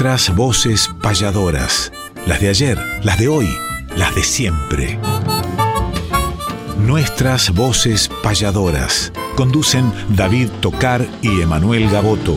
Nuestras voces payadoras, las de ayer, las de hoy, las de siempre. Nuestras voces payadoras. Conducen David Tocar y Emanuel Gaboto.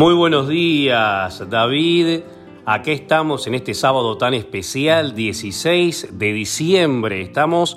Muy buenos días, David. Aquí estamos en este sábado tan especial, 16 de diciembre. Estamos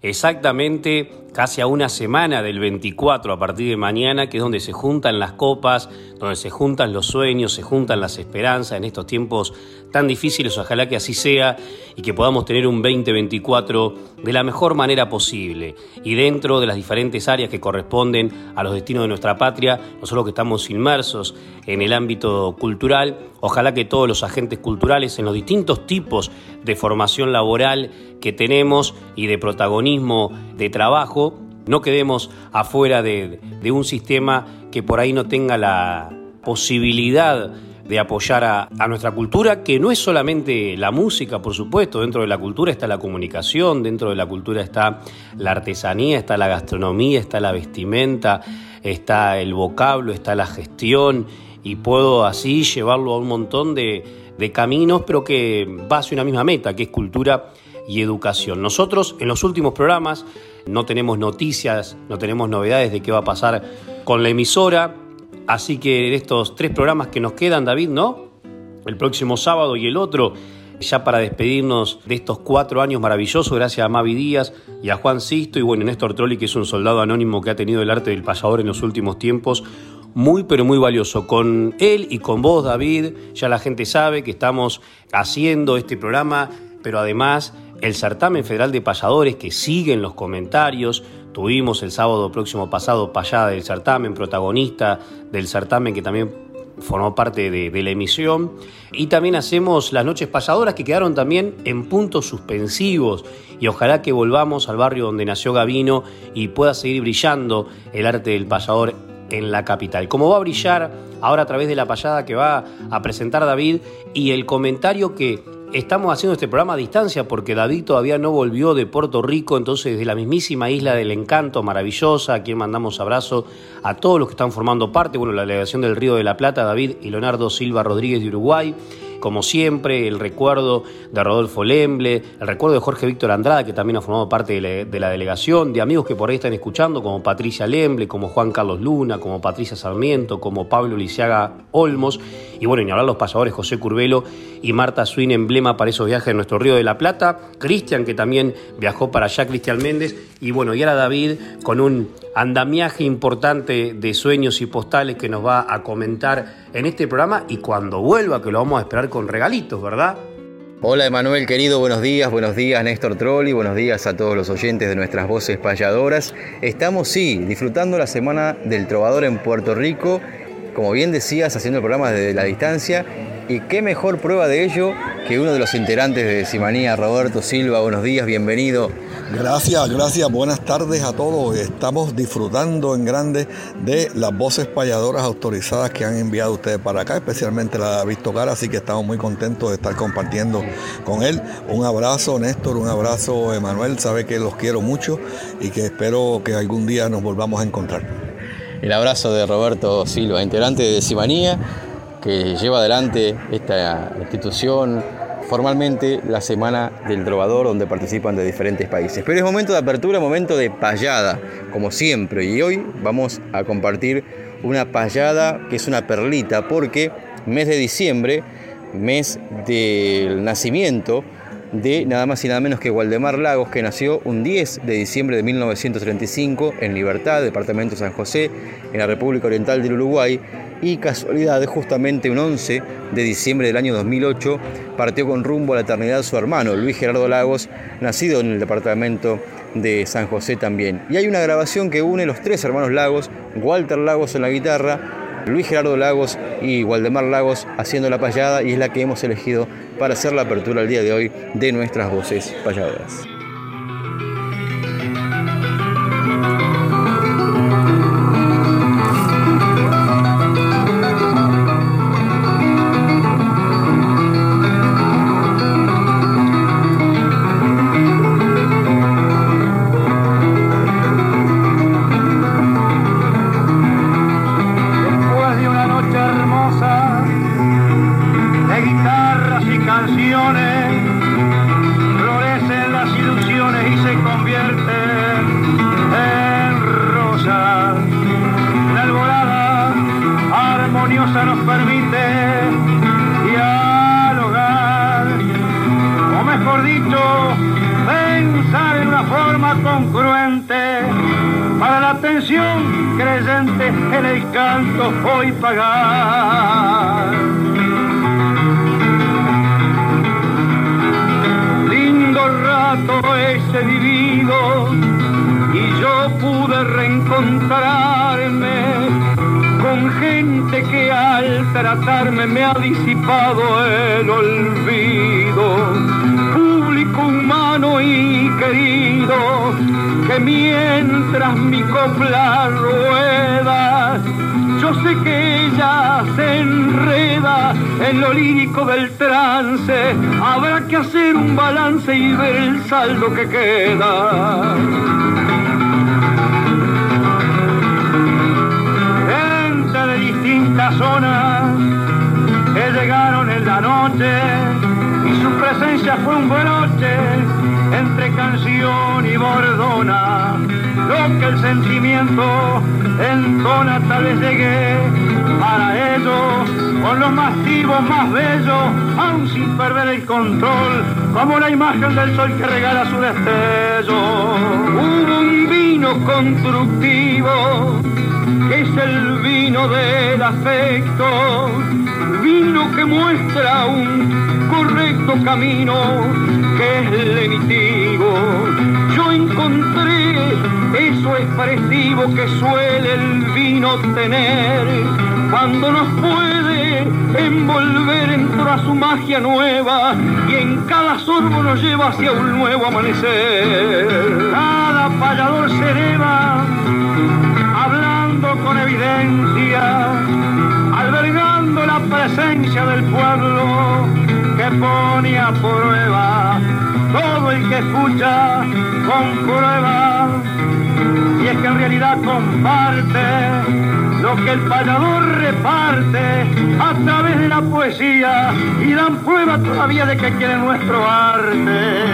exactamente casi a una semana del 24 a partir de mañana, que es donde se juntan las copas, donde se juntan los sueños, se juntan las esperanzas en estos tiempos tan difíciles. Ojalá que así sea y que podamos tener un 2024 de la mejor manera posible. Y dentro de las diferentes áreas que corresponden a los destinos de nuestra patria, nosotros que estamos inmersos en el ámbito cultural, ojalá que todos los agentes culturales en los distintos tipos de formación laboral que tenemos y de protagonismo de trabajo, no quedemos afuera de, un sistema que por ahí no tenga la posibilidad de apoyar a, nuestra cultura, que no es solamente la música, por supuesto, dentro de la cultura está la comunicación, dentro de la cultura está la artesanía, está la gastronomía, está la vestimenta, está el vocablo, está la gestión, y puedo así llevarlo a un montón de, de caminos, pero que va hacia una misma meta, que es cultura y educación. Nosotros en los últimos programas no tenemos noticias, no tenemos novedades de qué va a pasar con la emisora, así que en estos tres programas que nos quedan, David, ¿no? El próximo sábado y el otro, ya para despedirnos de estos cuatro años maravillosos, gracias a Mavi Díaz y a Juan Sisto y bueno, Néstor Trolli, que es un soldado anónimo que ha tenido el arte del payador en los últimos tiempos, muy pero muy valioso. Con él y con vos, David, ya la gente sabe que estamos haciendo este programa, pero además el certamen federal de payadores que siguen los comentarios. Tuvimos el sábado próximo pasado payada del certamen, protagonista del certamen que también formó parte de, la emisión. Y también hacemos las noches payadoras que quedaron también en puntos suspensivos. Y ojalá que volvamos al barrio donde nació Gavino y pueda seguir brillando el arte del payador en la capital. Como va a brillar ahora a través de la payada que va a presentar David y el comentario que Estamos haciendo este programa a distancia porque David todavía no volvió de Puerto Rico, entonces desde la mismísima isla del encanto maravillosa, a quien mandamos abrazo a todos los que están formando parte, bueno, la delegación del Río de la Plata, David y Leonardo Silva Rodríguez de Uruguay, como siempre, el recuerdo de Rodolfo Lemble, el recuerdo de Jorge Víctor Andrada, que también ha formado parte de la, delegación, de amigos que por ahí están escuchando, como Patricia Lemble, como Juan Carlos Luna, como Patricia Sarmiento, como Pablo Lisiaga Olmos, y bueno, y hablar los pasadores José Curvelo y Marta Swin, emblema para esos viajes de nuestro Río de la Plata, Cristian, que también viajó para allá, Cristian Méndez, y bueno, y ahora David con un andamiaje importante de sueños y postales que nos va a comentar en este programa y cuando vuelva, que lo vamos a esperar con regalitos, ¿verdad? Hola Emanuel querido, buenos días, buenos días Néstor Trolli, buenos días a todos los oyentes de nuestras voces payadoras. Estamos, sí, disfrutando la Semana del Trovador en Puerto Rico, como bien decías, haciendo el programa desde la distancia. Y qué mejor prueba de ello que uno de los integrantes de Simanía, Roberto Silva. Buenos días, bienvenido. Gracias, gracias, buenas tardes a todos. Estamos disfrutando en grande de las voces payadoras autorizadas que han enviado ustedes para acá, especialmente la de David Tocar, así que estamos muy contentos de estar compartiendo con él. Un abrazo, Néstor, un abrazo, Emanuel, sabe que los quiero mucho y que espero que algún día nos volvamos a encontrar. El abrazo de Roberto Silva, integrante de Simanía, que lleva adelante esta institución formalmente la Semana del Trovador, donde participan de diferentes países. Pero es momento de apertura, momento de payada, como siempre. Y hoy vamos a compartir una payada que es una perlita, porque mes de diciembre, mes del nacimiento de nada más y nada menos que Waldemar Lagos, que nació un 10 de diciembre de 1935 en Libertad, departamento San José, en la República Oriental del Uruguay, y casualidad, justamente un 11 de diciembre del año 2008, partió con rumbo a la eternidad su hermano, Luis Gerardo Lagos, nacido en el departamento de San José también. Y hay una grabación que une los tres hermanos Lagos, Walter Lagos en la guitarra, Luis Gerardo Lagos y Waldemar Lagos haciendo la payada y es la que hemos elegido para hacer la apertura el día de hoy de nuestras voces payadoras. Saldo que queda. Gente de distintas zonas que llegaron en la noche y su presencia fue un broche entre canción y bordona. Lo que el sentimiento entona tal vez llegué para ellos con los masivos más bellos, aún sin perder el control como la imagen del sol que regala su destello. Hubo un vino constructivo, que es el vino del afecto, vino que muestra un correcto camino, que es lenitivo. Yo encontré eso expresivo que suele el vino tener cuando nos puede envolver en toda su magia nueva y en cada sorbo nos lleva hacia un nuevo amanecer. Cada payador se eleva hablando con evidencia, albergando la presencia del pueblo que pone a prueba todo el que escucha con prueba. Y es que en realidad comparte lo que el payador reparte a través de la poesía y dan prueba todavía de que quiere nuestro arte.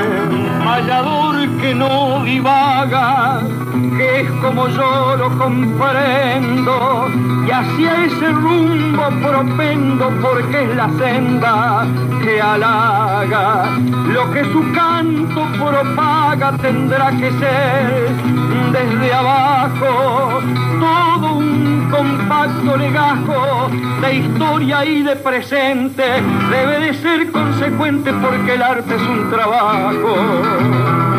Payador que no divaga, que es como yo lo comprendo, y hacia ese rumbo propendo porque es la senda que halaga. Lo que su canto propaga tendrá que ser desde abajo todo un compacto legajo de historia y de presente debe de ser consecuente porque el arte es un trabajo.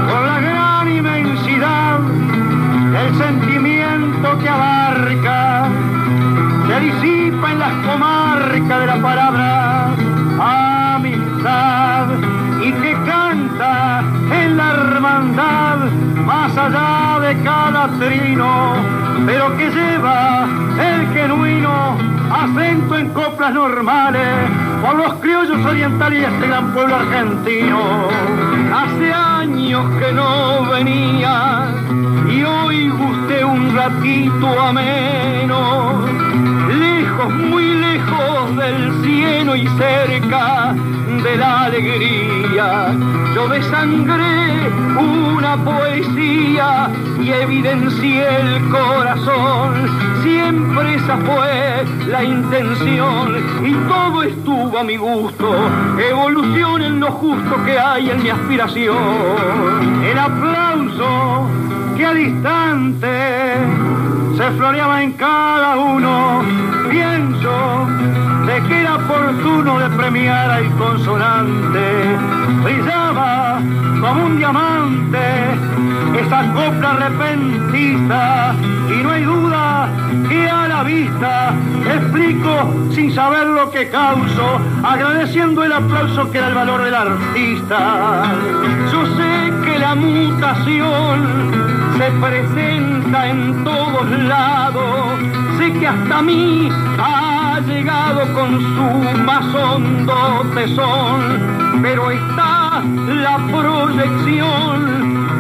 Con la gran inmensidad el sentimiento que abarca se disipa en las comarcas de la palabra amistad y que canta en la hermandad más allá de cada trino, pero que lleva el genuino acento en coplas normales por los criollos orientales y este gran pueblo argentino. Hace años que no venía y hoy gusté un ratito ameno, muy lejos del cielo y cerca de la alegría. Yo desangré una poesía y evidencié el corazón empresa fue la intención y todo estuvo a mi gusto. Evolución en lo justo que hay en mi aspiración. El aplauso que al instante se floreaba en cada uno. Pienso de que era oportuno de premiar al consonante. Brillaba como un diamante esa copla repentista y no hay duda que a la vista explico sin saber lo que causo, agradeciendo el aplauso que da el valor del artista. Yo sé que la mutación se presenta en todos lados, sé que hasta mí ha llegado con su más hondo tesón, pero está la proyección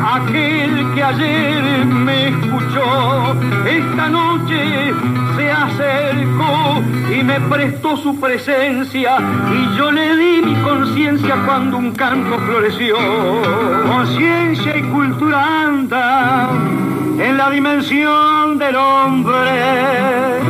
aquel que ayer me escuchó, esta noche se acercó y me prestó su presencia y yo le di mi conciencia cuando un canto floreció. Conciencia y cultura anda en la dimensión del hombre,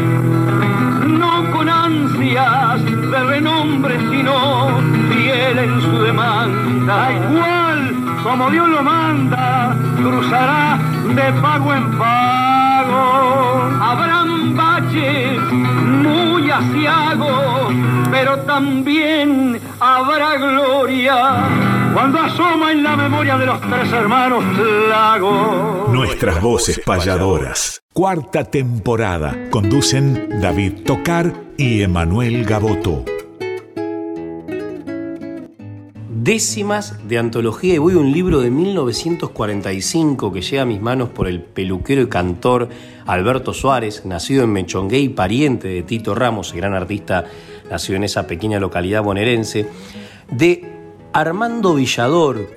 de renombre, sino fiel en su demanda. Igual como Dios lo manda, cruzará de pago en pago. Habrán baches muy asiagos, pero también habrá gloria cuando asoma en la memoria de los tres hermanos Lago. Nuestras voces payadoras. Cuarta temporada. Conducen David Tocar y Emanuel Gaboto. décimas de antología y voy a un libro de 1945 que llega a mis manos por el peluquero y cantor Alberto Suárez, nacido en Mechongué y pariente de Tito Ramos, gran artista nacido en esa pequeña localidad bonaerense, de Armando Villador.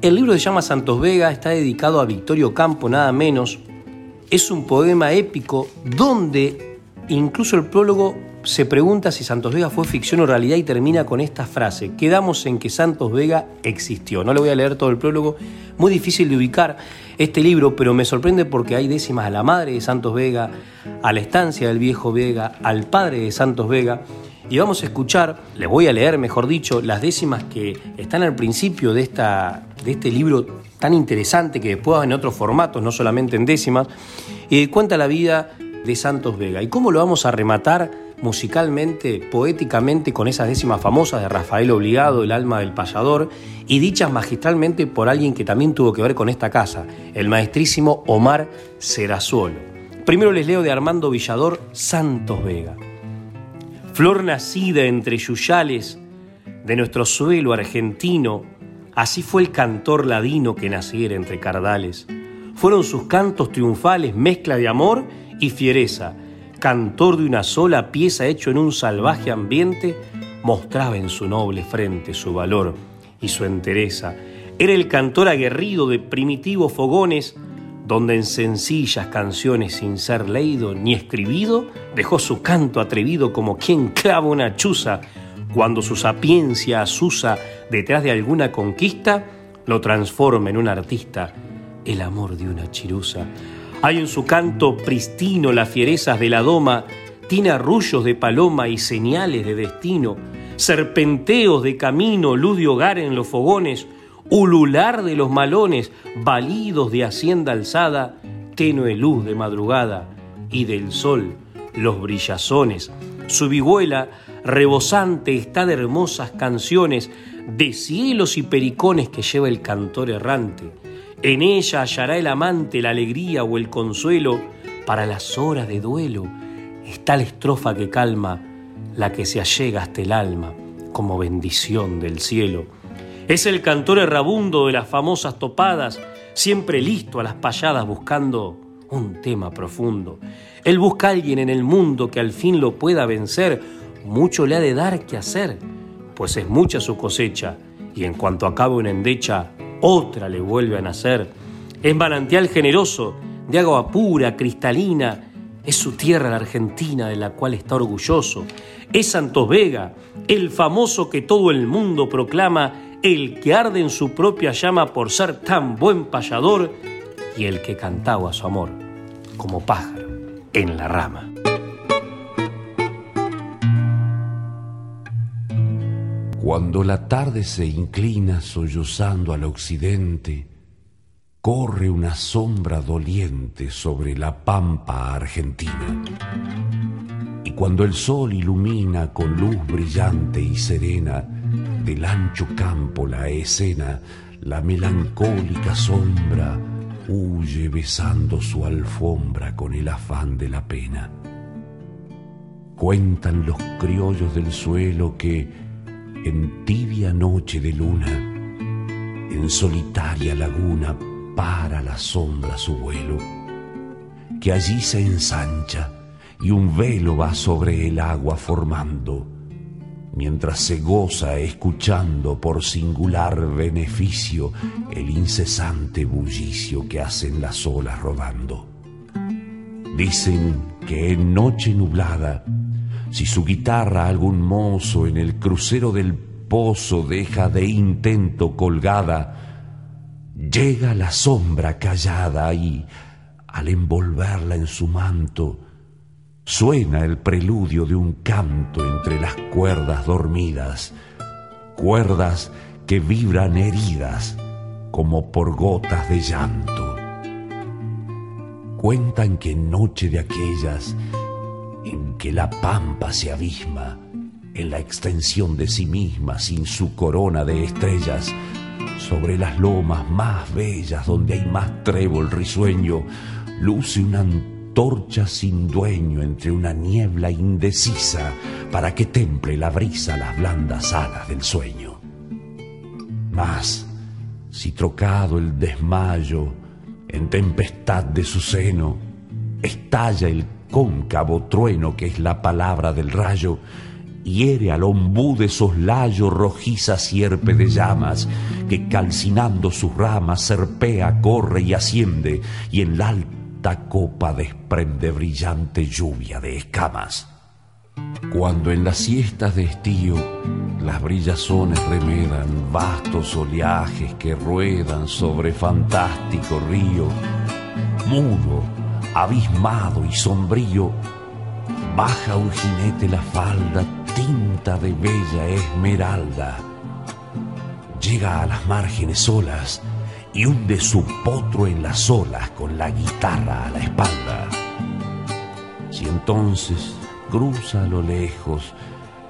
El libro se llama Santos Vega, está dedicado a Victorio Campo, nada menos. Es un poema épico donde incluso el prólogo se pregunta si Santos Vega fue ficción o realidad y termina con esta frase. Quedamos en que Santos Vega existió. No le voy a leer todo el prólogo, muy difícil de ubicar este libro, pero me sorprende porque hay décimas a la madre de Santos Vega, a la estancia del viejo Vega, al padre de Santos Vega. Y vamos a escuchar, le voy a leer, mejor dicho, las décimas que están al principio de, esta, de este libro tan interesante que después en otros formatos, no solamente en décimas, y cuenta la vida de Santos Vega. ¿Y cómo lo vamos a rematar? Musicalmente, poéticamente, con esas décimas famosas de Rafael Obligado, El alma del payador, y dichas magistralmente por alguien que también tuvo que ver con esta casa, el maestrísimo Omar Serazuolo. Primero les leo de Armando Villador, Santos Vega. Flor nacida entre yuyales de nuestro suelo argentino, así fue el cantor ladino que naciera entre cardales. Fueron sus cantos triunfales mezcla de amor y fiereza, cantor de una sola pieza hecho en un salvaje ambiente, mostraba en su noble frente su valor y su entereza. Era el cantor aguerrido de primitivos fogones, donde en sencillas canciones sin ser leído ni escribido, dejó su canto atrevido como quien clava una chuza, cuando su sapiencia asusa detrás de alguna conquista, lo transforma en un artista, el amor de una chirusa. Hay en su canto pristino las fierezas de la doma, tiene arrullos de paloma y señales de destino, serpenteos de camino, luz de hogar en los fogones, ulular de los malones, balidos de hacienda alzada, tenue luz de madrugada y del sol los brillazones. Su vihuela rebosante está de hermosas canciones, de cielos y pericones que lleva el cantor errante en ella hallará el amante la alegría o el consuelo para las horas de duelo. Está la estrofa que calma, la que se allega hasta el alma como bendición del cielo. Es el cantor errabundo de las famosas topadas, siempre listo a las payadas buscando un tema profundo. Él busca a alguien en el mundo que al fin lo pueda vencer, mucho le ha de dar que hacer, pues es mucha su cosecha, y en cuanto acabe una endecha, otra le vuelve a nacer. Es manantial generoso, de agua pura, cristalina. Es su tierra la Argentina de la cual está orgulloso. Es Santos Vega, el famoso que todo el mundo proclama, el que arde en su propia llama por ser tan buen payador y el que cantaba su amor como pájaro en la rama. Cuando la tarde se inclina sollozando al occidente, corre una sombra doliente sobre la pampa argentina. Y cuando el sol ilumina con luz brillante y serena del ancho campo la escena, la melancólica sombra huye besando su alfombra con el afán de la pena. Cuentan los criollos del suelo que en tibia noche de luna, en solitaria laguna, para la sombra su vuelo, que allí se ensancha y un velo va sobre el agua formando, mientras se goza escuchando por singular beneficio el incesante bullicio que hacen las olas rodando. Dicen que en noche nublada, si su guitarra algún mozo en el crucero del pozo deja de intento colgada, Llega la sombra callada y, al envolverla en su manto, suena el preludio de un canto entre las cuerdas dormidas, cuerdas que vibran heridas como por gotas de llanto. Cuentan que en noche de aquellas en que la pampa se abisma en la extensión de sí misma sin su corona de estrellas, sobre las lomas más bellas donde hay más trébol risueño, luce una antorcha sin dueño entre una niebla indecisa para que temple la brisa las blandas alas del sueño. Mas, si trocado el desmayo en tempestad de su seno, estalla el cóncavo trueno que es la palabra del rayo, hiere al ombú de soslayo rojiza sierpe de llamas, que calcinando sus ramas serpea, corre y asciende, y en la alta copa desprende brillante lluvia de escamas. Cuando en las siestas de estío las brillazones remedan vastos oleajes que ruedan sobre fantástico río, mudo, abismado y sombrío, baja un jinete la falda tinta de bella esmeralda. Llega a las márgenes solas y hunde su potro en las olas con la guitarra a la espalda. Si entonces cruza a lo lejos,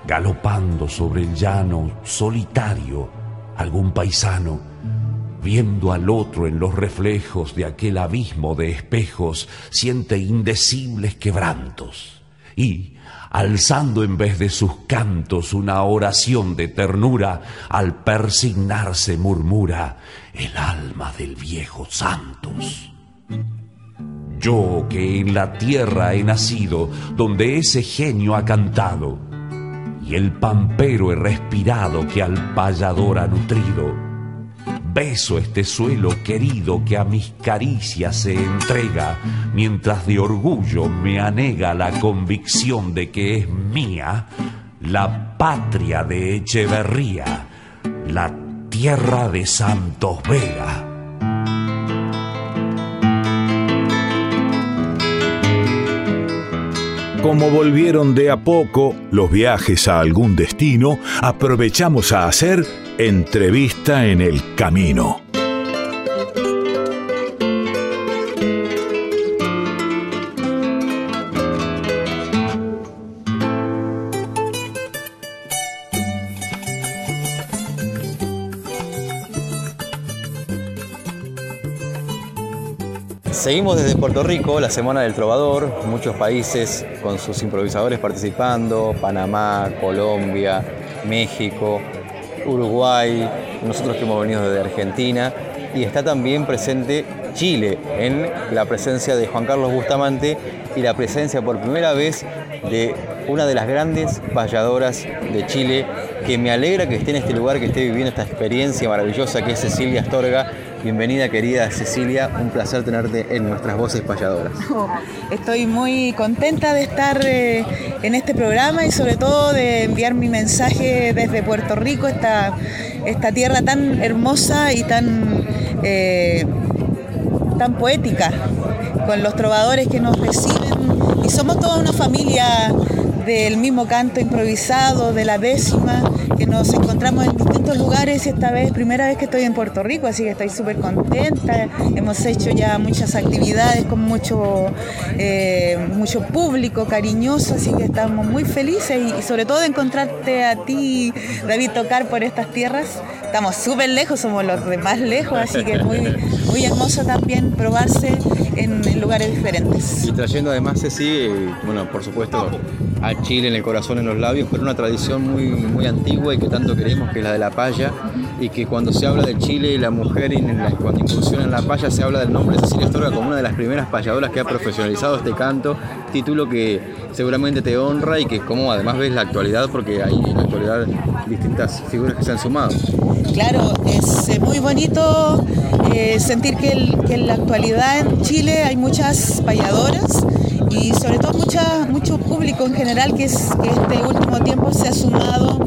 galopando sobre el llano solitario, algún paisano, viendo al otro en los reflejos de aquel abismo de espejos, siente indecibles quebrantos y, alzando en vez de sus cantos una oración de ternura, al persignarse murmura el alma del viejo Santos. Yo que en la tierra he nacido, donde ese genio ha cantado, y el pampero he respirado que al payador ha nutrido, Beso este suelo querido que a mis caricias se entrega, mientras de orgullo me anega la convicción de que es mía la patria de Echeverría, la tierra de Santos Vega. Como volvieron de a poco los viajes a algún destino, aprovechamos a hacer Entrevista en el Camino. Seguimos desde Puerto Rico, la Semana del Trovador, muchos países con sus improvisadores participando, Panamá, Colombia, México, Uruguay, nosotros que hemos venido desde Argentina, y está también presente Chile en la presencia de Juan Carlos Bustamante y la presencia por primera vez de una de las grandes payadoras de Chile, que me alegra que esté en este lugar, que esté viviendo esta experiencia maravillosa que es Cecilia Astorga. Bienvenida querida Cecilia, un placer tenerte en nuestras voces payadoras. Estoy muy contenta de estar eh, en este programa y sobre todo de enviar mi mensaje desde Puerto Rico, esta, esta tierra tan hermosa y tan, eh, tan poética con los trovadores que nos reciben y somos toda una familia del mismo canto improvisado, de la décima, que nos encontramos en distintos lugares y esta vez, primera vez que estoy en Puerto Rico, así que estoy súper contenta. Hemos hecho ya muchas actividades con mucho, eh, mucho público cariñoso, así que estamos muy felices y, sobre todo de encontrarte a ti, David, tocar por estas tierras. Estamos súper lejos, somos los de más lejos, así que muy, muy hermoso también probarse en, lugares diferentes. Y trayendo además, Ceci, eh, bueno, por supuesto, a Chile en el corazón, en los labios, pero una tradición muy, muy antigua y que tanto queremos, que es la de la paya, y que cuando se habla de Chile y la mujer, y cuando incursiona en la paya, se habla del nombre de Cecilia Astorga como una de las primeras payadoras que ha profesionalizado este canto, título que seguramente te honra y que como además ves la actualidad, porque hay en la actualidad distintas figuras que se han sumado. Claro, es eh, muy bonito eh, sentir que, que en la actualidad en Chile hay muchas payadoras y sobre todo mucha, mucho público en general que, es, que este último tiempo se ha sumado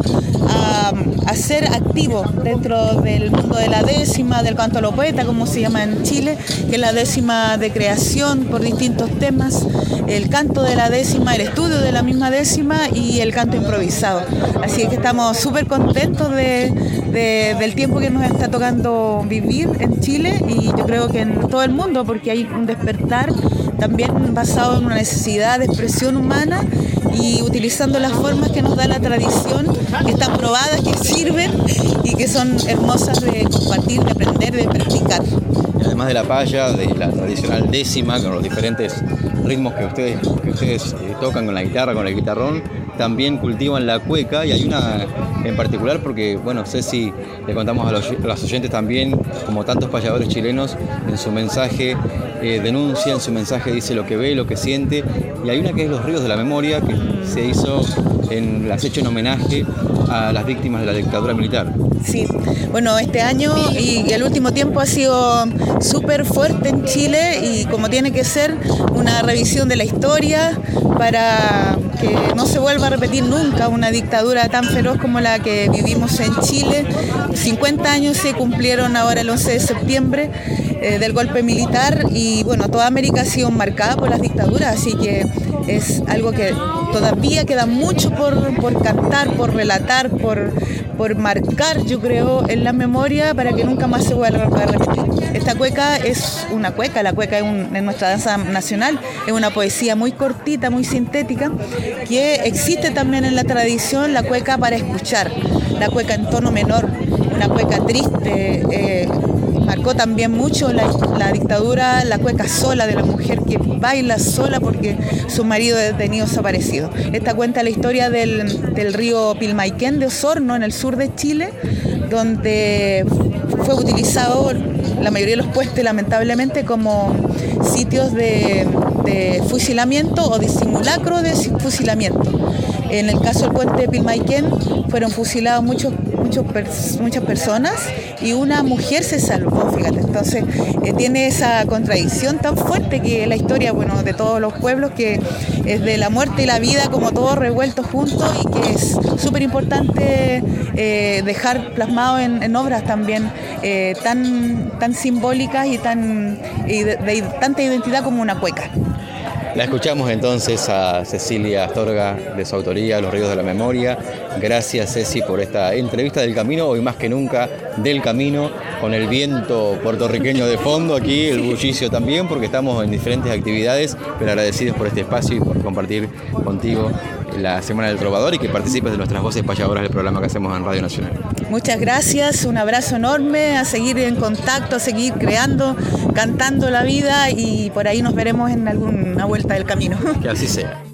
a, ser activo dentro del mundo de la décima, del canto a lo poeta, como se llama en Chile, que es la décima de creación por distintos temas, el canto de la décima, el estudio de la misma décima y el canto improvisado. Así que estamos súper contentos de, del tiempo que nos está tocando vivir en Chile y yo creo que en todo el mundo, porque hay un despertar también basado en una necesidad de expresión humana y utilizando las formas que nos da la tradición, que están probadas, que sirven y que son hermosas de compartir, de aprender, de practicar. además de la paya, de la tradicional décima, con los diferentes ritmos que ustedes, eh, tocan con la guitarra, con el guitarrón, también cultivan la cueca y hay una en particular porque, bueno, sé si le contamos a los, oyentes también, como tantos payadores chilenos, en su mensaje eh, denuncia, en su mensaje dice lo que ve, lo que siente, y hay una que es Los Ríos de la Memoria, que se hizo en las hecho en homenaje a las víctimas de la dictadura militar. Sí, bueno, este año y el último tiempo ha sido súper fuerte en Chile y como tiene que ser una revisión de la historia para que no se vuelva a repetir nunca una dictadura tan feroz como la que vivimos en Chile. 50 años se cumplieron ahora el 11 de septiembre eh, del golpe militar y bueno, toda América ha sido marcada por las dictaduras, así que es algo que todavía queda mucho por, cantar, por relatar, por, por marcar, yo creo, en la memoria para que nunca más se vuelva a repetir. Esta cueca es una cueca, la cueca es, nuestra danza nacional, es una poesía muy cortita, muy sintética, que existe también en la tradición la cueca para escuchar, la cueca en tono menor, una cueca triste. Eh, marcó también mucho la, dictadura, la cueca sola de la mujer que baila sola porque su marido detenido desaparecido. Esta cuenta la historia del, del río Pilmaiquén de Osorno, en el sur de Chile, donde fue utilizado la mayoría de los puestos lamentablemente como sitios de, de fusilamiento o de simulacro de fusilamiento. En el caso del puente de Pilmaiquén fueron fusilados muchos muchas personas y una mujer se salvó, fíjate. Entonces eh, tiene esa contradicción tan fuerte que la historia, bueno, de todos los pueblos, que es de la muerte y la vida como todo revuelto juntos y que es súper importante eh, dejar plasmado en, obras también eh, tan, tan simbólicas y tan de tanta identidad como una cueca. La escuchamos entonces a Cecilia Astorga de su autoría, Los Ríos de la Memoria. Gracias Ceci por esta entrevista del camino, hoy más que nunca del camino, con el viento puertorriqueño de fondo aquí, el bullicio también, porque estamos en diferentes actividades, pero agradecidos por este espacio y por compartir contigo la Semana del Trovador y que participes de nuestras voces payadoras del programa que hacemos en Radio Nacional. Muchas gracias, un abrazo enorme, a seguir en contacto, a seguir creando, cantando la vida y por ahí nos veremos en alguna vuelta del camino. Que así sea.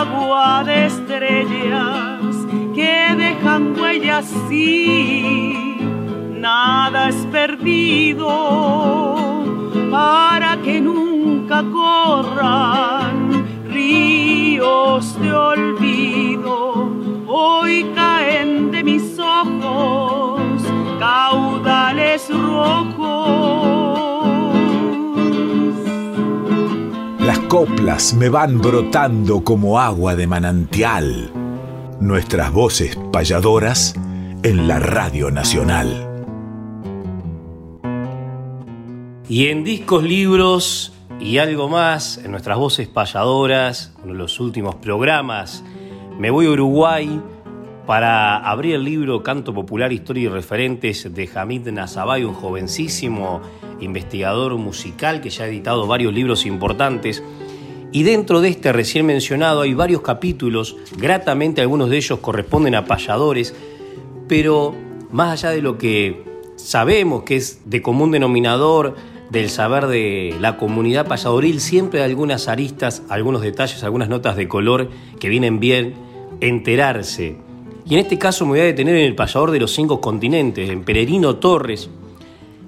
Agua de estrellas que dejan huellas, sí, nada es perdido para que nunca corran ríos de olvido hoy caen de mis ojos caudales rojos. Coplas me van brotando como agua de manantial. Nuestras voces payadoras en la Radio Nacional. Y en discos, libros y algo más en nuestras voces payadoras, en los últimos programas. Me voy a Uruguay para abrir el libro Canto Popular, Historia y Referentes de Hamid Nazabay, un jovencísimo investigador musical que ya ha editado varios libros importantes. Y dentro de este recién mencionado hay varios capítulos, gratamente algunos de ellos corresponden a payadores, pero más allá de lo que sabemos que es de común denominador, del saber de la comunidad payadoril, siempre hay algunas aristas, algunos detalles, algunas notas de color que vienen bien enterarse. Y en este caso me voy a detener en el payador de los cinco continentes, en Peregrino Torres,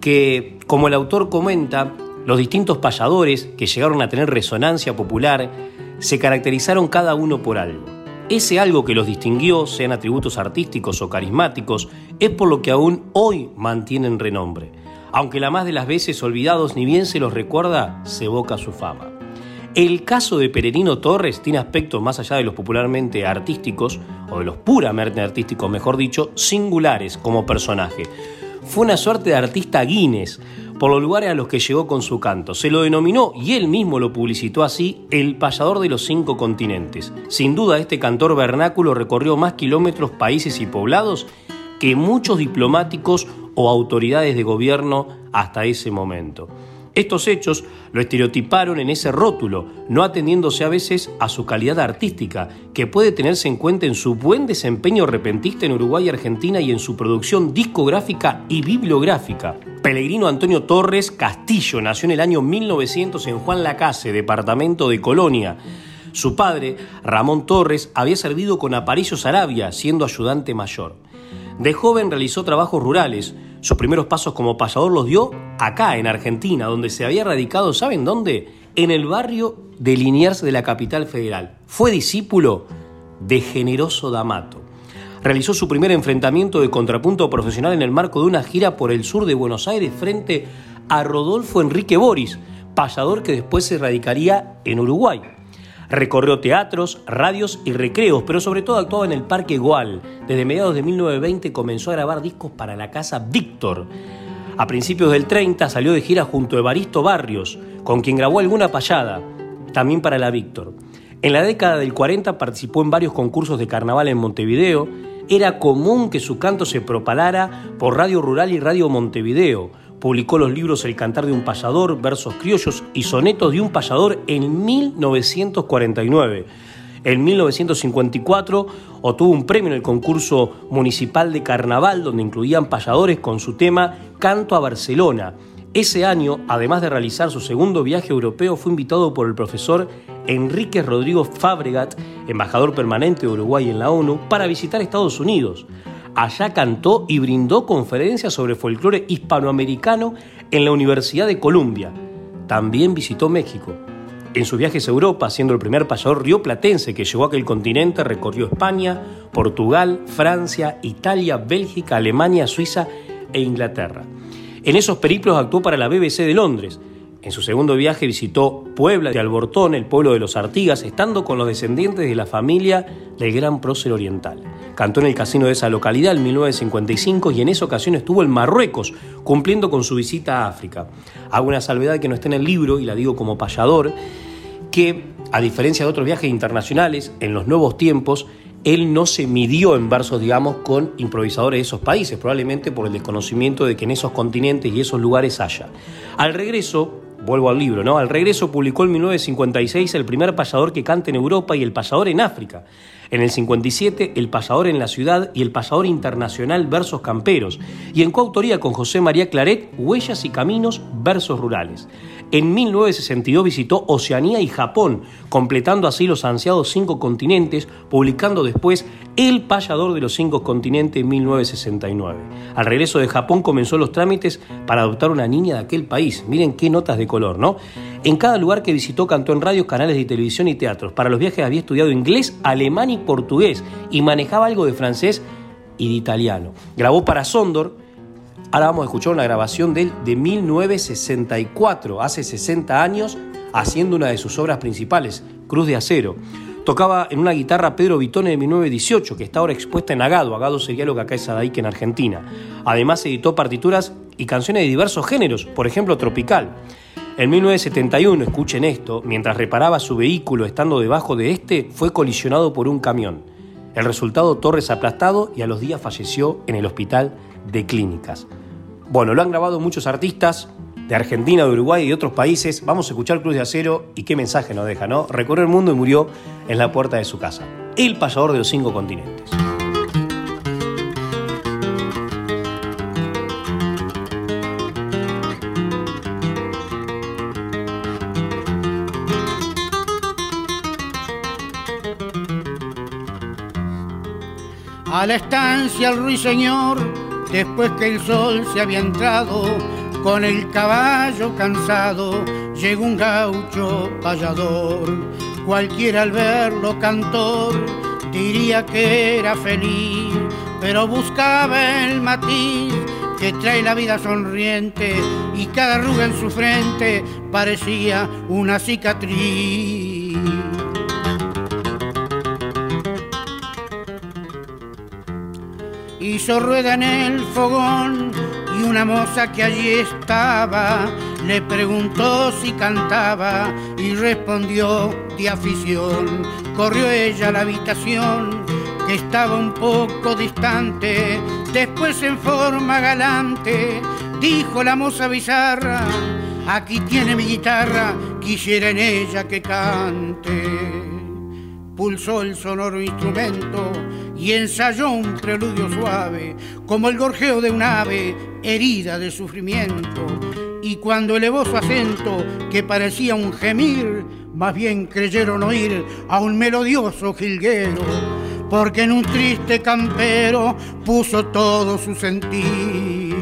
que, como el autor comenta, los distintos payadores que llegaron a tener resonancia popular se caracterizaron cada uno por algo. Ese algo que los distinguió, sean atributos artísticos o carismáticos, es por lo que aún hoy mantienen renombre aunque la más de las veces olvidados ni bien se los recuerda, se evoca su fama. El caso de Peregrino Torres tiene aspectos más allá de los popularmente artísticos, o de los puramente artísticos, mejor dicho, singulares como personaje. Fue una suerte de artista Guinness por los lugares a los que llegó con su canto. Se lo denominó, y él mismo lo publicitó así, el payador de los cinco continentes. Sin duda, este cantor vernáculo recorrió más kilómetros, países y poblados que muchos diplomáticos o autoridades de gobierno hasta ese momento. Estos hechos lo estereotiparon en ese rótulo, no atendiéndose a veces a su calidad artística, que puede tenerse en cuenta en su buen desempeño repentista en Uruguay y Argentina y en su producción discográfica y bibliográfica. Pellegrino Antonio Torres Castillo nació en el año 1900 en Juan Lacase, departamento de Colonia. Su padre, Ramón Torres, había servido con Aparicio Sarabia, siendo ayudante mayor. De joven realizó trabajos rurales. Sus primeros pasos como pasador los dio acá, en Argentina, donde se había radicado, ¿saben dónde? En el barrio de Liniers de la capital federal. Fue discípulo de Generoso D'Amato. Realizó su primer enfrentamiento de contrapunto profesional en el marco de una gira por el sur de Buenos Aires frente a Rodolfo Enrique Boris, pasador que después se radicaría en Uruguay. Recorrió teatros, radios y recreos, pero sobre todo actuaba en el Parque Gual. Desde mediados de 1920 comenzó a grabar discos para la casa Víctor. A principios del 30 salió de gira junto a Evaristo Barrios, con quien grabó alguna payada, también para la Víctor. En la década del 40 participó en varios concursos de carnaval en Montevideo. Era común que su canto se propalara por Radio Rural y Radio Montevideo Publicó los libros El cantar de un payador, versos criollos y sonetos de un payador en 1949. En 1954 obtuvo un premio en el concurso municipal de carnaval donde incluían payadores con su tema Canto a Barcelona. Ese año, además de realizar su segundo viaje europeo, fue invitado por el profesor Enrique Rodrigo Fabregat, embajador permanente de Uruguay en la ONU, para visitar Estados Unidos. Allá cantó y brindó conferencias sobre folclore hispanoamericano en la Universidad de Columbia. También visitó México. En sus viajes a Europa, siendo el primer payador rioplatense que llegó a aquel continente, recorrió España, Portugal, Francia, Italia, Bélgica, Alemania, Suiza e Inglaterra. En esos periplos actuó para la BBC de Londres. En su segundo viaje visitó Puebla de Albortón, el pueblo de los Artigas, estando con los descendientes de la familia del gran prócer oriental. Cantó en el casino de esa localidad en 1955 y en esa ocasión estuvo en Marruecos, cumpliendo con su visita a África. Hago una salvedad que no está en el libro y la digo como payador, que a diferencia de otros viajes internacionales, en los nuevos tiempos, él no se midió en versos, digamos, con improvisadores de esos países, probablemente por el desconocimiento de que en esos continentes y esos lugares haya. Al regreso, vuelvo al libro, ¿no? Al regreso publicó en 1956 el primer payador que canta en Europa y el payador en África. En el 57, El payador en la ciudad y El payador internacional Versos Camperos. Y en coautoría con José María Claret, Huellas y Caminos, Versos Rurales. En 1962 visitó Oceanía y Japón, completando así los ansiados cinco continentes, publicando después El payador de los cinco continentes en 1969. Al regreso de Japón comenzó los trámites para adoptar una niña de aquel país. Miren qué notas de color, ¿no? En cada lugar que visitó cantó en radios, canales de televisión y teatros. Para los viajes había estudiado inglés, alemán y portugués y manejaba algo de francés y de italiano. Grabó para Sondor, Ahora vamos a escuchar una grabación de él de 1964, hace 60 años, haciendo una de sus obras principales, Cruz de Acero. Tocaba en una guitarra Pedro Vitone de 1918, que está ahora expuesta en Agado. Agado sería lo que acá es Adaique en Argentina. Además editó partituras y canciones de diversos géneros, por ejemplo tropical. En 1971, escuchen esto, mientras reparaba su vehículo estando debajo de este, fue colisionado por un camión. El resultado, Torres aplastado y a los días falleció en el hospital de clínicas. Bueno, lo han grabado muchos artistas de Argentina, de Uruguay y de otros países. Vamos a escuchar Cruz de Acero y qué mensaje nos deja, ¿no? Recorrió el mundo y murió en la puerta de su casa. El payador de los cinco continentes. A la estancia el ruiseñor Después que el sol se había entrado, con el caballo cansado, llegó un gaucho payador. Cualquiera al verlo cantor diría que era feliz, pero buscaba el matiz que trae la vida sonriente y cada arruga en su frente parecía una cicatriz. Hizo rueda en el fogón y una moza que allí estaba le preguntó si cantaba y respondió de afición. Corrió ella a la habitación que estaba un poco distante, después en forma galante dijo la moza bizarra, aquí tiene mi guitarra, quisiera en ella que cante. Pulsó el sonoro instrumento y ensayó un preludio suave, como el gorjeo de un ave herida de sufrimiento. Y cuando elevó su acento, que parecía un gemir, más bien creyeron oír a un melodioso jilguero, porque en un triste campero puso todo su sentir.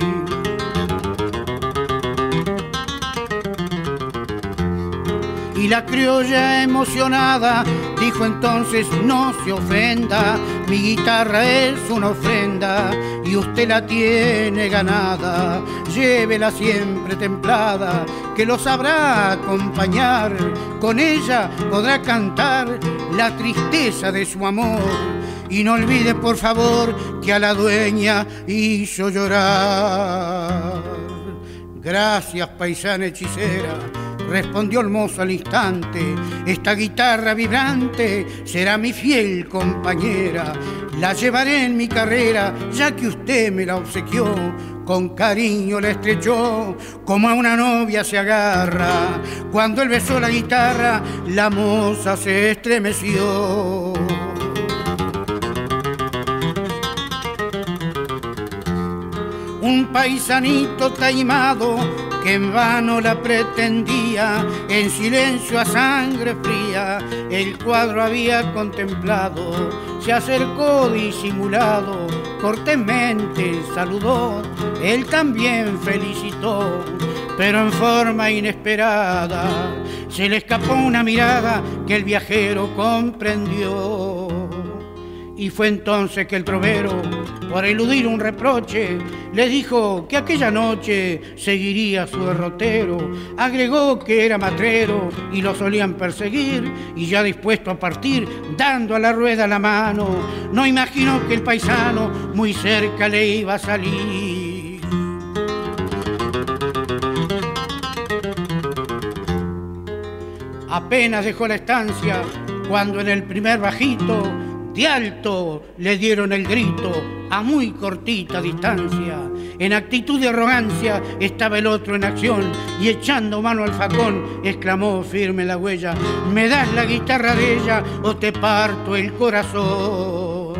Y la criolla emocionada dijo entonces no se ofenda, mi guitarra es una ofrenda y usted la tiene ganada, llévela siempre templada, que lo sabrá acompañar, con ella podrá cantar la tristeza de su amor. Y no olvide por favor que a la dueña hizo llorar. Gracias, paisana hechicera respondió el mozo al instante, esta guitarra vibrante será mi fiel compañera, la llevaré en mi carrera, ya que usted me la obsequió, con cariño la estrechó, como a una novia se agarra, cuando él besó la guitarra, la moza se estremeció. Un paisanito taimado que en vano la pretendía, en silencio a sangre fría, el cuadro había contemplado, se acercó disimulado, cortésmente saludó, él también felicitó, pero en forma inesperada se le escapó una mirada que el viajero comprendió. Y fue entonces que el trovero, por eludir un reproche, le dijo que aquella noche seguiría su derrotero. Agregó que era matrero y lo solían perseguir, y ya dispuesto a partir, dando a la rueda la mano, no imaginó que el paisano muy cerca le iba a salir. Apenas dejó la estancia cuando en el primer bajito de alto le dieron el grito a muy cortita distancia. En actitud de arrogancia estaba el otro en acción y echando mano al facón exclamó firme la huella, me das la guitarra de ella o te parto el corazón.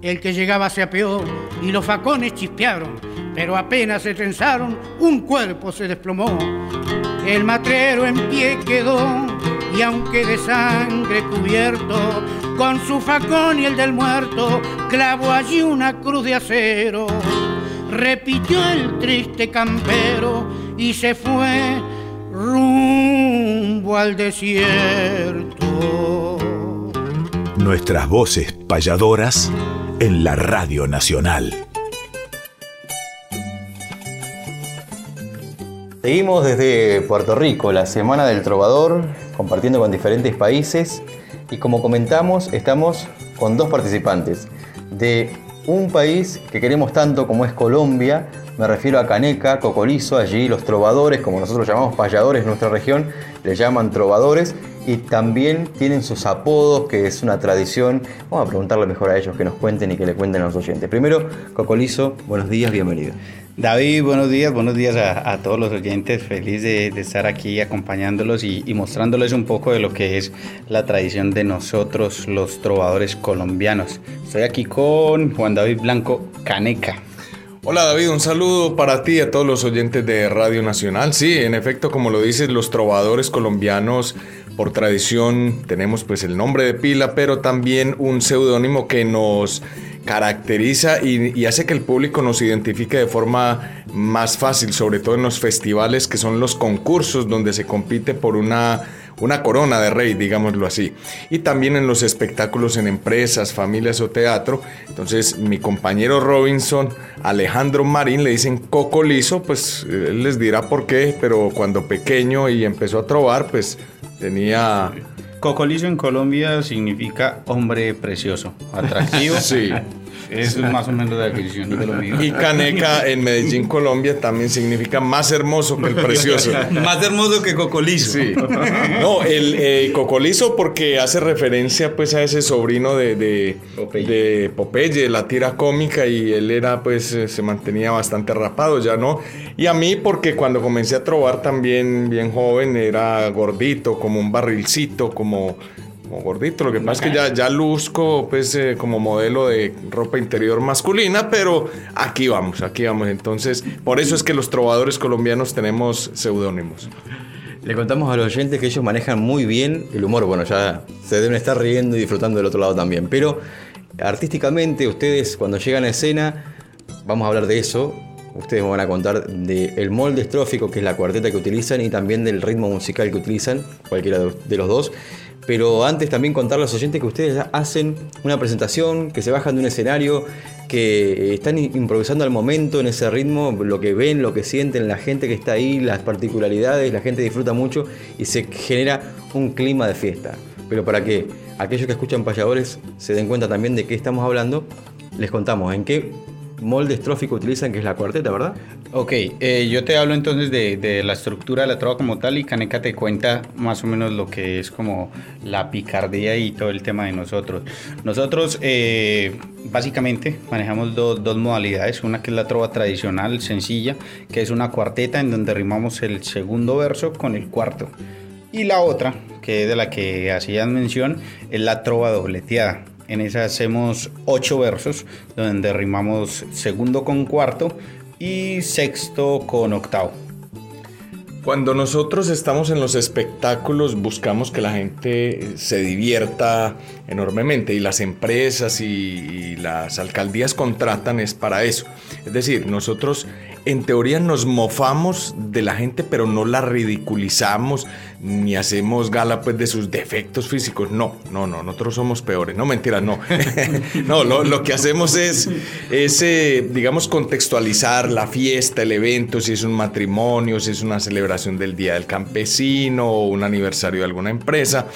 El que llegaba se apeó y los facones chispearon, pero apenas se trenzaron, un cuerpo se desplomó. El matrero en pie quedó y aunque de sangre cubierto, con su facón y el del muerto, clavó allí una cruz de acero. Repitió el triste campero y se fue rumbo al desierto. Nuestras voces payadoras en la Radio Nacional. Seguimos desde Puerto Rico, la Semana del Trovador, compartiendo con diferentes países y como comentamos, estamos con dos participantes de un país que queremos tanto como es Colombia, me refiero a Caneca, Cocolizo, allí los trovadores, como nosotros llamamos payadores en nuestra región, le llaman trovadores y también tienen sus apodos, que es una tradición. Vamos a preguntarle mejor a ellos que nos cuenten y que le cuenten a los oyentes. Primero, Cocolizo, buenos días, bienvenido. David, buenos días, buenos días a, todos los oyentes, feliz de, estar aquí acompañándolos y, y, mostrándoles un poco de lo que es la tradición de nosotros, los trovadores colombianos. Estoy aquí con Juan David Blanco Caneca. Hola David, un saludo para ti y a todos los oyentes de Radio Nacional. Sí, en efecto, como lo dices, los trovadores colombianos por tradición tenemos pues el nombre de pila, pero también un seudónimo que nos caracteriza y, hace que el público nos identifique de forma más fácil, sobre todo en los festivales que son los concursos donde se compite por una, una corona de rey, digámoslo así. Y también en los espectáculos en empresas, familias o teatro. Entonces mi compañero Robinson, Alejandro Marín, le dicen Coco Liso, pues él les dirá por qué, pero cuando pequeño y empezó a trobar, pues tenía Cocolizo en Colombia significa hombre precioso, atractivo. sí. Eso es más o menos la definición de lo mío. Y Caneca en Medellín, Colombia, también significa más hermoso que el precioso. más hermoso que Cocolizo. Sí. No, el eh, Cocolizo porque hace referencia pues a ese sobrino de, de, de, Popeye, la tira cómica, y él era pues eh, se mantenía bastante rapado, ya no. Y a mí porque cuando comencé a trobar también bien joven era gordito, como un barrilcito, como como gordito. Lo que pasa es que ya, ya luzco pues eh, como modelo de ropa interior masculina, pero aquí vamos, aquí vamos. Entonces, por eso es que los trovadores colombianos tenemos seudónimos. Le contamos a los oyentes que ellos manejan muy bien el humor. Bueno, ya se deben estar riendo y disfrutando del otro lado también. Pero artísticamente, ustedes cuando llegan a escena, vamos a hablar de eso. Ustedes me van a contar del molde estrófico, que es la cuarteta que utilizan, y también del ritmo musical que utilizan, cualquiera de los dos. Pero antes también contar a los oyentes que ustedes hacen una presentación, que se bajan de un escenario, que están improvisando al momento en ese ritmo, lo que ven, lo que sienten, la gente que está ahí, las particularidades, la gente disfruta mucho y se genera un clima de fiesta. Pero para que aquellos que escuchan payadores se den cuenta también de qué estamos hablando, les contamos en qué molde estrófico utilizan, que es la cuarteta, ¿verdad? Ok, eh, yo te hablo entonces de, la estructura de la trova como tal y Caneca te cuenta más o menos lo que es como la picardía y todo el tema de nosotros. Nosotros eh, básicamente manejamos dos modalidades, una que es la trova tradicional, sencilla, que es una cuarteta en donde rimamos el segundo verso con el cuarto. Y la otra, que es de la que hacían mención, es la trova dobleteada en esa hacemos ocho versos, donde rimamos segundo con cuarto y sexto con octavo. Cuando nosotros estamos en los espectáculos buscamos que la gente se divierta enormemente y las empresas y, las alcaldías contratan es para eso. Es decir, nosotros en teoría nos mofamos de la gente, pero no la ridiculizamos ni hacemos gala pues de sus defectos físicos. No, no, no, nosotros somos peores. No, mentira, no. no, lo, que hacemos es, eh, digamos, contextualizar la fiesta, el evento, si es un matrimonio, si es una celebración del Día del Campesino o un aniversario de alguna empresa.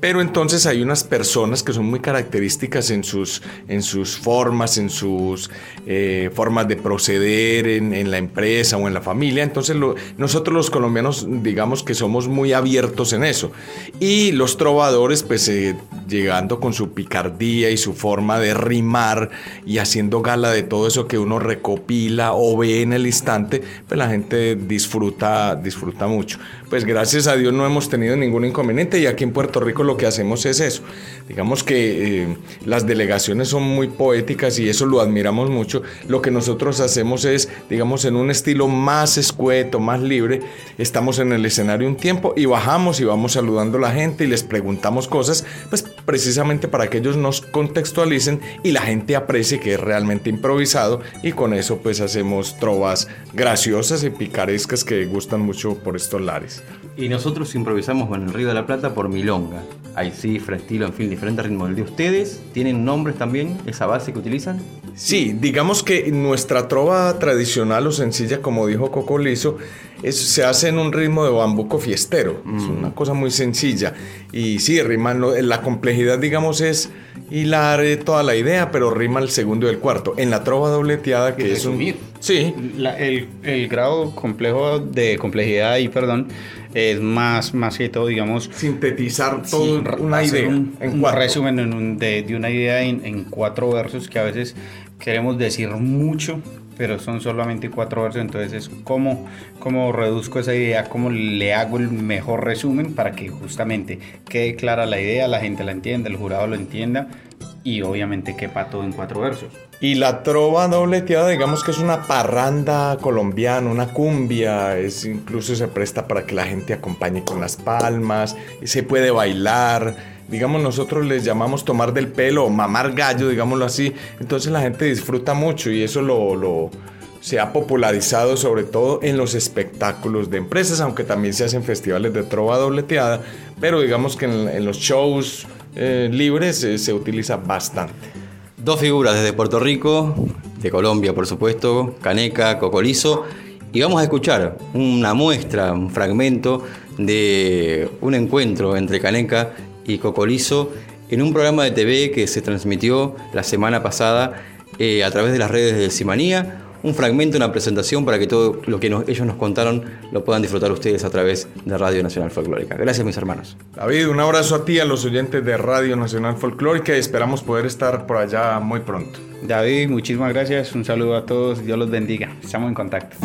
Pero entonces hay unas personas que son muy características en sus, en sus formas, en sus eh, formas de proceder en, la empresa o en la familia. Entonces nosotros los colombianos digamos que somos muy abiertos en eso. Y los trovadores pues eh, llegando con su picardía y su forma de rimar y haciendo gala de todo eso que uno recopila o ve en el instante, pues la gente disfruta, disfruta mucho. Pues gracias a Dios no hemos tenido ningún inconveniente y aquí en Puerto Rico lo que hacemos es eso. Digamos que eh, las delegaciones son muy poéticas y eso lo admiramos mucho. Lo que nosotros hacemos es, digamos, en un estilo más escueto, más libre, estamos en el escenario un tiempo y bajamos y vamos saludando a la gente y les preguntamos cosas, pues precisamente para que ellos nos contextualicen y la gente aprecie que es realmente improvisado y con eso pues hacemos trovas graciosas y picarescas que gustan mucho por estos lares. Y nosotros improvisamos con el Río de la Plata por Milonga. Hay cifra, estilo, en fin, diferentes ritmos. ¿El de ustedes tienen nombres también, esa base que utilizan? Sí, digamos que nuestra trova tradicional o sencilla, como dijo Coco Lizo, se hace en un ritmo de bambuco fiestero. Es mm. una cosa muy sencilla. Y sí, rima, la complejidad, digamos, es hilar toda la idea, pero rima el segundo y el cuarto. En la trova dobleteada, que es un... Sí. el, el, grado complejo de complejidad y perdón es más, más que todo, digamos... Sintetizar toda una idea un, en resumen de, de, una idea en, en, cuatro versos que a veces queremos decir mucho, pero son solamente cuatro versos, entonces es cómo, cómo reduzco esa idea, cómo le hago el mejor resumen para que justamente quede clara la idea, la gente la entienda, el jurado lo entienda y obviamente quepa todo en cuatro versos. Y la trova dobleteada, digamos que es una parranda colombiana, una cumbia, es, incluso se presta para que la gente acompañe con las palmas, se puede bailar, digamos nosotros les llamamos tomar del pelo mamar gallo, digámoslo así, entonces la gente disfruta mucho y eso lo, lo se ha popularizado sobre todo en los espectáculos de empresas, aunque también se hacen festivales de trova dobleteada, pero digamos que en, los shows eh, libres eh, se utiliza bastante. Dos figuras desde Puerto Rico, de Colombia por supuesto, Caneca, Cocolizo, y vamos a escuchar una muestra, un fragmento de un encuentro entre Caneca y Cocolizo en un programa de TV que se transmitió la semana pasada eh, a través de las redes de Simanía un fragmento, una presentación para que todo lo que ellos nos contaron lo puedan disfrutar ustedes a través de Radio Nacional Folclórica. Gracias mis hermanos. David, un abrazo a ti, a los oyentes de Radio Nacional Folclórica y esperamos poder estar por allá muy pronto. David, muchísimas gracias, un saludo a todos, Dios los bendiga, estamos en contacto.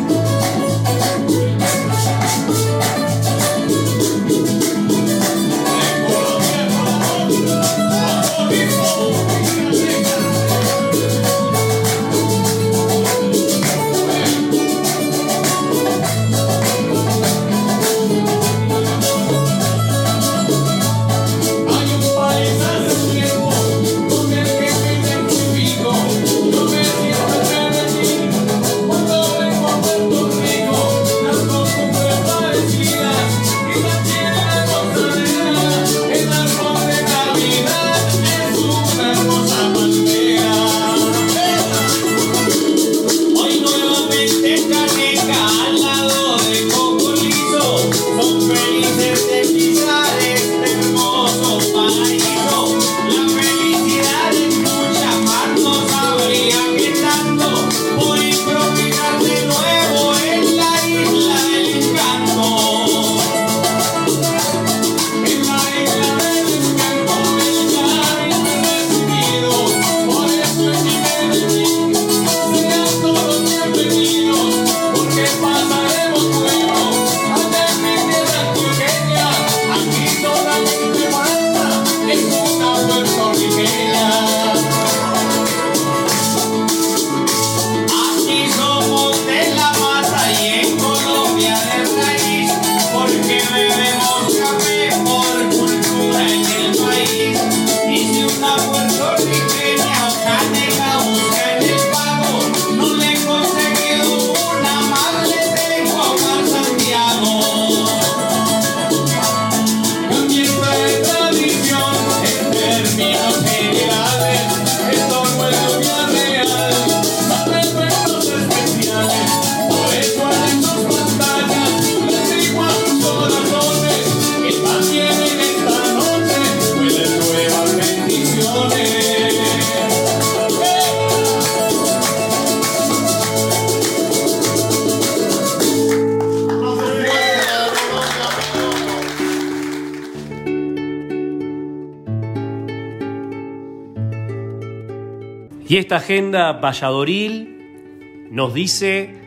Esta agenda valladoril nos dice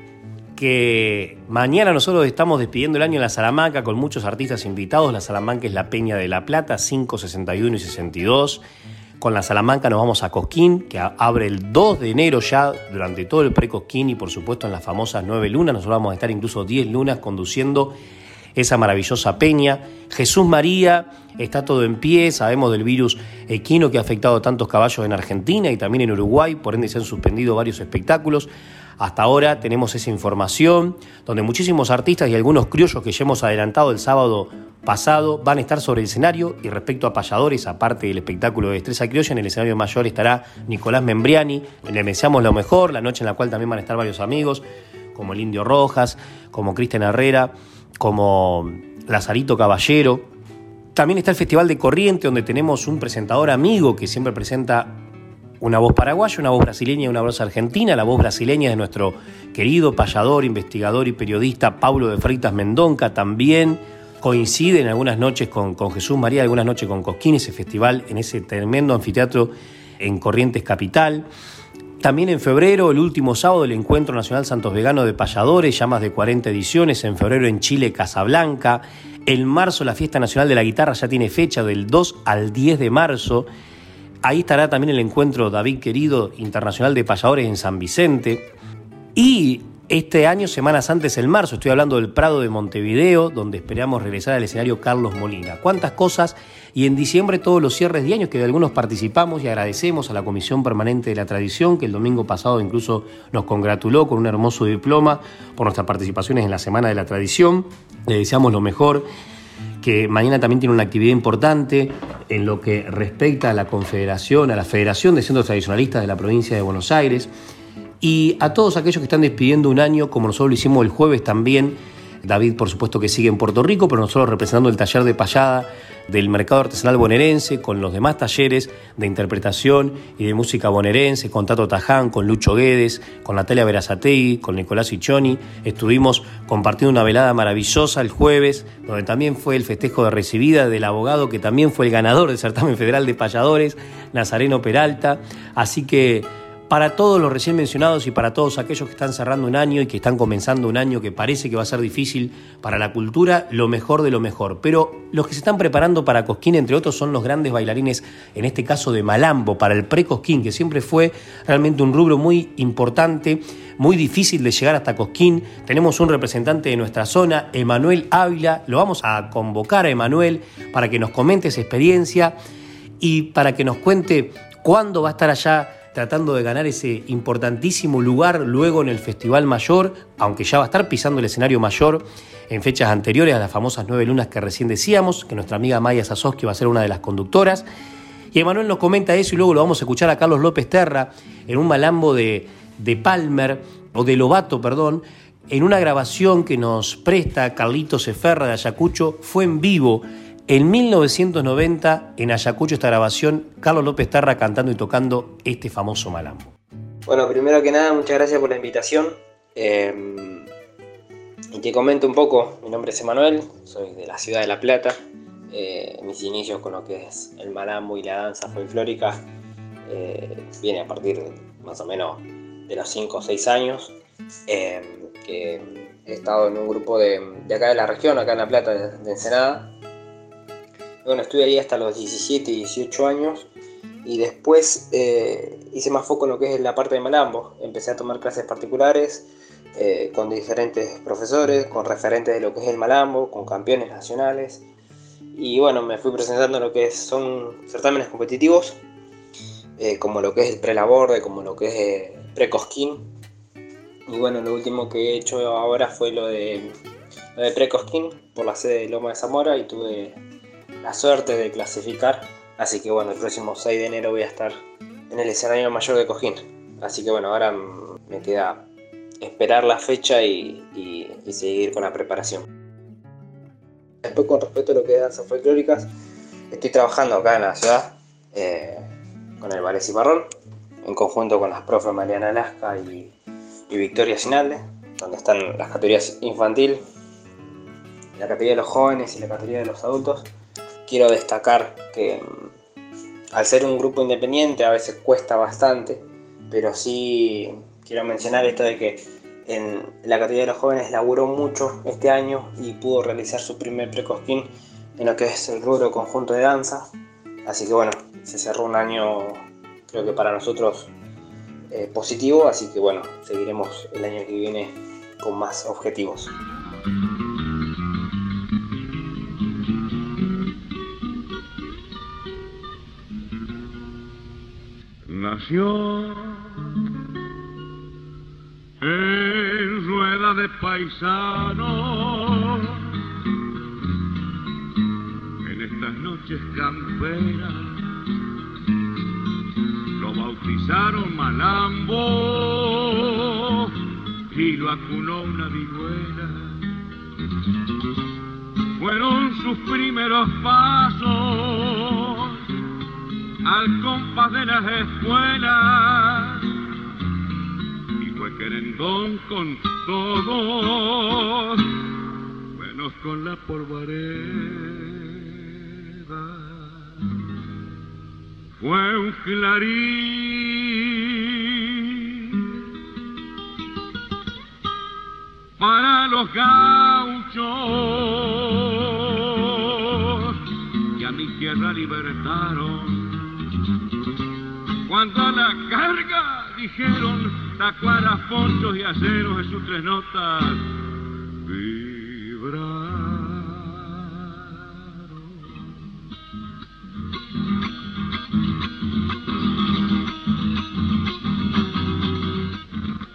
que mañana nosotros estamos despidiendo el año en la Salamanca con muchos artistas invitados. La Salamanca es la Peña de la Plata, 5, 61 y 62. Con la Salamanca nos vamos a Cosquín, que abre el 2 de enero ya durante todo el pre-Cosquín y por supuesto en las famosas 9 lunas. Nosotros vamos a estar incluso 10 lunas conduciendo esa maravillosa peña. Jesús María, está todo en pie, sabemos del virus equino que ha afectado a tantos caballos en Argentina y también en Uruguay, por ende se han suspendido varios espectáculos. Hasta ahora tenemos esa información, donde muchísimos artistas y algunos criollos que ya hemos adelantado el sábado pasado van a estar sobre el escenario y respecto a payadores, aparte del espectáculo de Destreza Criolla, en el escenario mayor estará Nicolás Membriani, le deseamos lo mejor, la noche en la cual también van a estar varios amigos, como el Indio Rojas, como Cristian Herrera, como Lazarito Caballero. También está el Festival de Corriente, donde tenemos un presentador amigo que siempre presenta una voz paraguaya, una voz brasileña y una voz argentina. La voz brasileña de nuestro querido payador, investigador y periodista Pablo de Freitas Mendonca. También coincide en algunas noches con, con Jesús María, algunas noches con Cosquín, ese festival en ese tremendo anfiteatro en Corrientes Capital. También en febrero, el último sábado, el Encuentro Nacional Santos Vegano de Payadores, ya más de 40 ediciones. En febrero en Chile, Casablanca. En marzo, la Fiesta Nacional de la Guitarra ya tiene fecha del 2 al 10 de marzo. Ahí estará también el encuentro David Querido Internacional de Payadores en San Vicente. Y este año, semanas antes, el marzo, estoy hablando del Prado de Montevideo, donde esperamos regresar al escenario Carlos Molina. ¿Cuántas cosas? Y en diciembre todos los cierres de años que de algunos participamos y agradecemos a la Comisión Permanente de la Tradición, que el domingo pasado incluso nos congratuló con un hermoso diploma por nuestras participaciones en la Semana de la Tradición. Le deseamos lo mejor que mañana también tiene una actividad importante en lo que respecta a la Confederación, a la Federación de Centros Tradicionalistas de la provincia de Buenos Aires. Y a todos aquellos que están despidiendo un año, como nosotros lo hicimos el jueves también, David por supuesto que sigue en Puerto Rico, pero nosotros representando el taller de payada del mercado artesanal bonaerense, con los demás talleres de interpretación y de música bonaerense, con Tato Taján, con Lucho Guedes, con Natalia Verazategui, con Nicolás Ichoni. Estuvimos compartiendo una velada maravillosa el jueves, donde también fue el festejo de recibida del abogado que también fue el ganador del certamen federal de payadores, Nazareno Peralta. Así que para todos los recién mencionados y para todos aquellos que están cerrando un año y que están comenzando un año que parece que va a ser difícil para la cultura, lo mejor de lo mejor. Pero los que se están preparando para Cosquín, entre otros, son los grandes bailarines, en este caso de Malambo, para el pre-Cosquín, que siempre fue realmente un rubro muy importante, muy difícil de llegar hasta Cosquín. Tenemos un representante de nuestra zona, Emanuel Ávila. Lo vamos a convocar a Emanuel para que nos comente esa experiencia y para que nos cuente cuándo va a estar allá tratando de ganar ese importantísimo lugar luego en el Festival Mayor, aunque ya va a estar pisando el escenario mayor en fechas anteriores a las famosas nueve lunas que recién decíamos, que nuestra amiga Maya Sasoski va a ser una de las conductoras. Y Emanuel nos comenta eso y luego lo vamos a escuchar a Carlos López Terra en un malambo de, de Palmer, o de Lobato, perdón, en una grabación que nos presta Carlitos Eferra de Ayacucho, fue en vivo en 1990, en Ayacucho, esta grabación, Carlos López Tarra cantando y tocando este famoso malambo. Bueno, primero que nada, muchas gracias por la invitación. Eh, y te comento un poco, mi nombre es Emanuel, soy de la ciudad de La Plata. Eh, mis inicios con lo que es el malambo y la danza folclórica eh, viene a partir más o menos de los 5 o 6 años. que he estado en un grupo de, de, acá de la región, acá en La Plata, de, de Ensenada, bueno, estuve ahí hasta los 17, 18 años y después eh, hice más foco en lo que es la parte de Malambo. Empecé a tomar clases particulares eh, con diferentes profesores, con referentes de lo que es el Malambo, con campeones nacionales. Y bueno, me fui presentando lo que son certámenes competitivos, eh, como lo que es el prelaborde, como lo que es el precosquín. Y bueno, lo último que he hecho ahora fue lo de, lo de precosquín por la sede de Loma de Zamora y tuve la suerte de clasificar. Así que bueno, el próximo 6 de enero voy a estar en el escenario mayor de Cojín. Así que bueno, ahora me queda esperar la fecha y, seguir con la preparación. Después con respecto a lo que es danzas folclóricas, estoy trabajando acá en la ciudad eh, con el Ballet Cimarrón, en conjunto con las profes Mariana Alaska y, Victoria Sinalde, donde están las categorías infantil, la categoría de los jóvenes y la categoría de los adultos quiero destacar que mm, al ser un grupo independiente a veces cuesta bastante pero sí quiero mencionar esto de que en la categoría de los jóvenes laburó mucho este año y pudo realizar su primer precosquín en lo que es el rubro conjunto de danza. Así que bueno, se cerró un año creo que para nosotros eh, positivo, así que bueno, seguiremos el año que viene con más objetivos. En rueda de paisano en estas noches camperas lo bautizaron Malambo y lo acunó una vihuela fueron sus primeros pasos al compás de las escuelas y fue querendón con todos, buenos con la polvareda. Fue un clarín para los gauchos que a mi tierra libertaron cuando la carga dijeron tacuaras, ponchos y aceros en sus tres notas vibraron.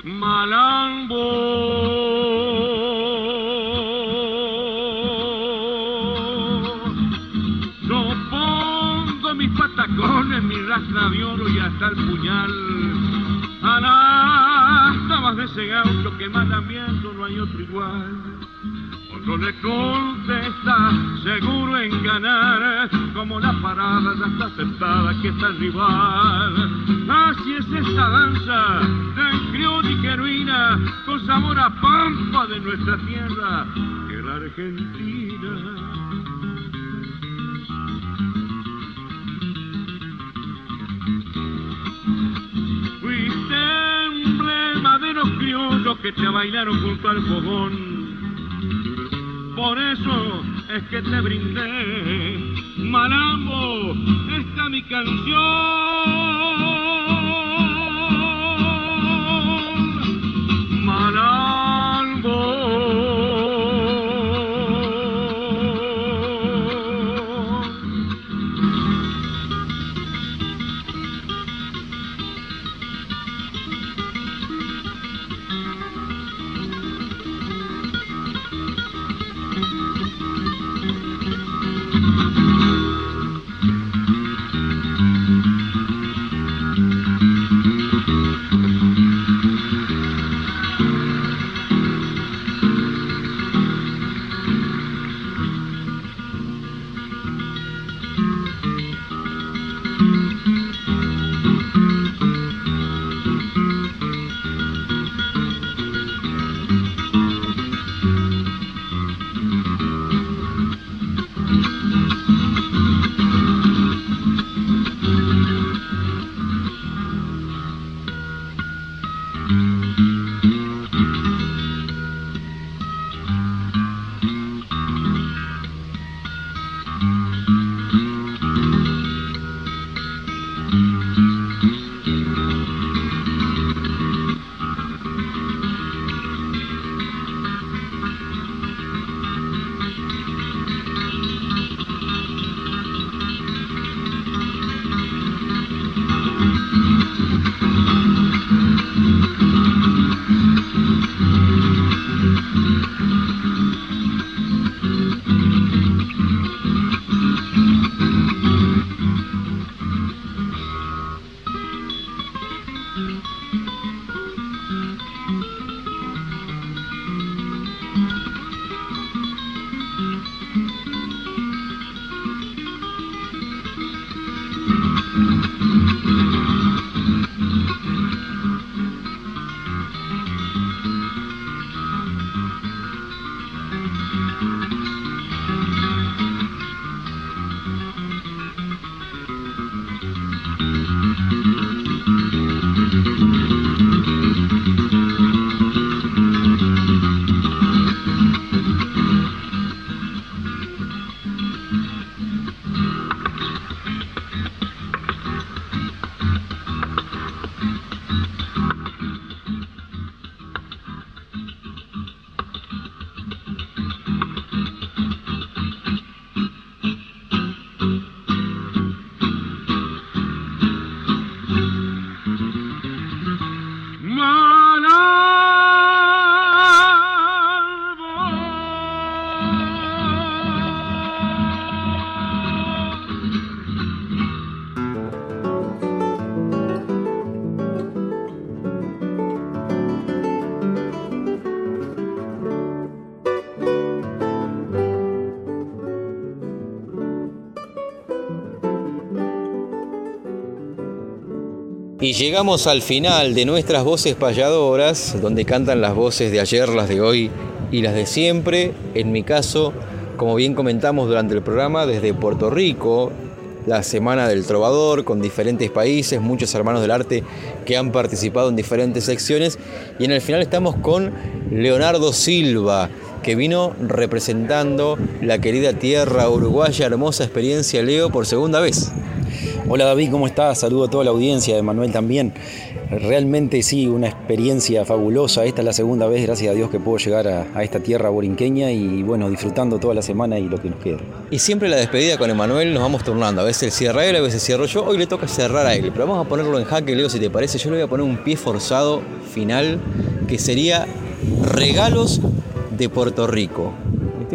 Malambo ese gaucho que mandamiento no hay otro igual. Otro le contesta, seguro en ganar, como la parada ya está aceptada que está el rival. Así es esta danza tan criónica heroína, con sabor a pampa de nuestra tierra, que la Argentina. Que te bailaron junto al fogón. Por eso es que te brindé, Malambo, esta mi canción. Y llegamos al final de nuestras voces payadoras, donde cantan las voces de ayer, las de hoy y las de siempre. En mi caso, como bien comentamos durante el programa, desde Puerto Rico, la Semana del Trovador, con diferentes países, muchos hermanos del arte que han participado en diferentes secciones. Y en el final estamos con Leonardo Silva, que vino representando la querida tierra uruguaya, hermosa experiencia Leo por segunda vez. Hola David, ¿cómo estás? Saludo a toda la audiencia, de Manuel también. Realmente sí, una experiencia fabulosa. Esta es la segunda vez, gracias a Dios, que puedo llegar a, esta tierra borinqueña y bueno, disfrutando toda la semana y lo que nos queda. Y siempre la despedida con Emanuel nos vamos turnando. A veces cierra él, a veces cierro yo. Hoy le toca cerrar a él, pero vamos a ponerlo en jaque, Leo, si te parece. Yo le voy a poner un pie forzado final que sería regalos de Puerto Rico.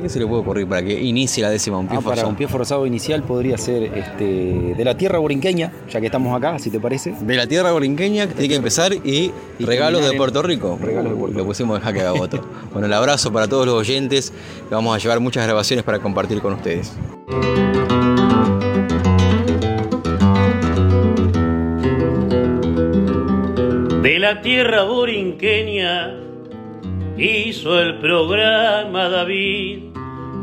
¿Qué se le puede ocurrir para que inicie la décima? Un pie ah, forzado. Para un pie forzado inicial podría ser este, de la tierra borinqueña, ya que estamos acá, si te parece. De la tierra borinqueña tiene que empezar y, regalos de Puerto Rico. Regalos de Puerto Rico. Lo pusimos en jaque a otro. bueno, el abrazo para todos los oyentes. Vamos a llevar muchas grabaciones para compartir con ustedes. De la tierra borinqueña hizo el programa David,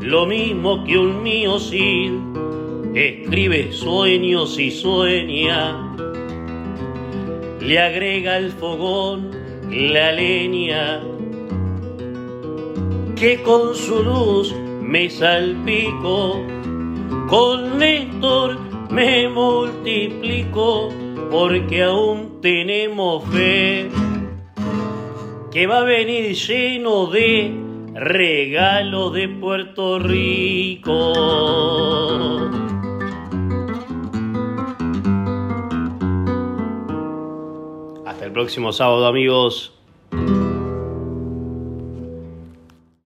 lo mismo que un mío Cid, escribe sueños y sueña, le agrega el fogón la leña, que con su luz me salpico, con Néstor me multiplico, porque aún tenemos fe que va a venir lleno de regalos de Puerto Rico. Hasta el próximo sábado amigos.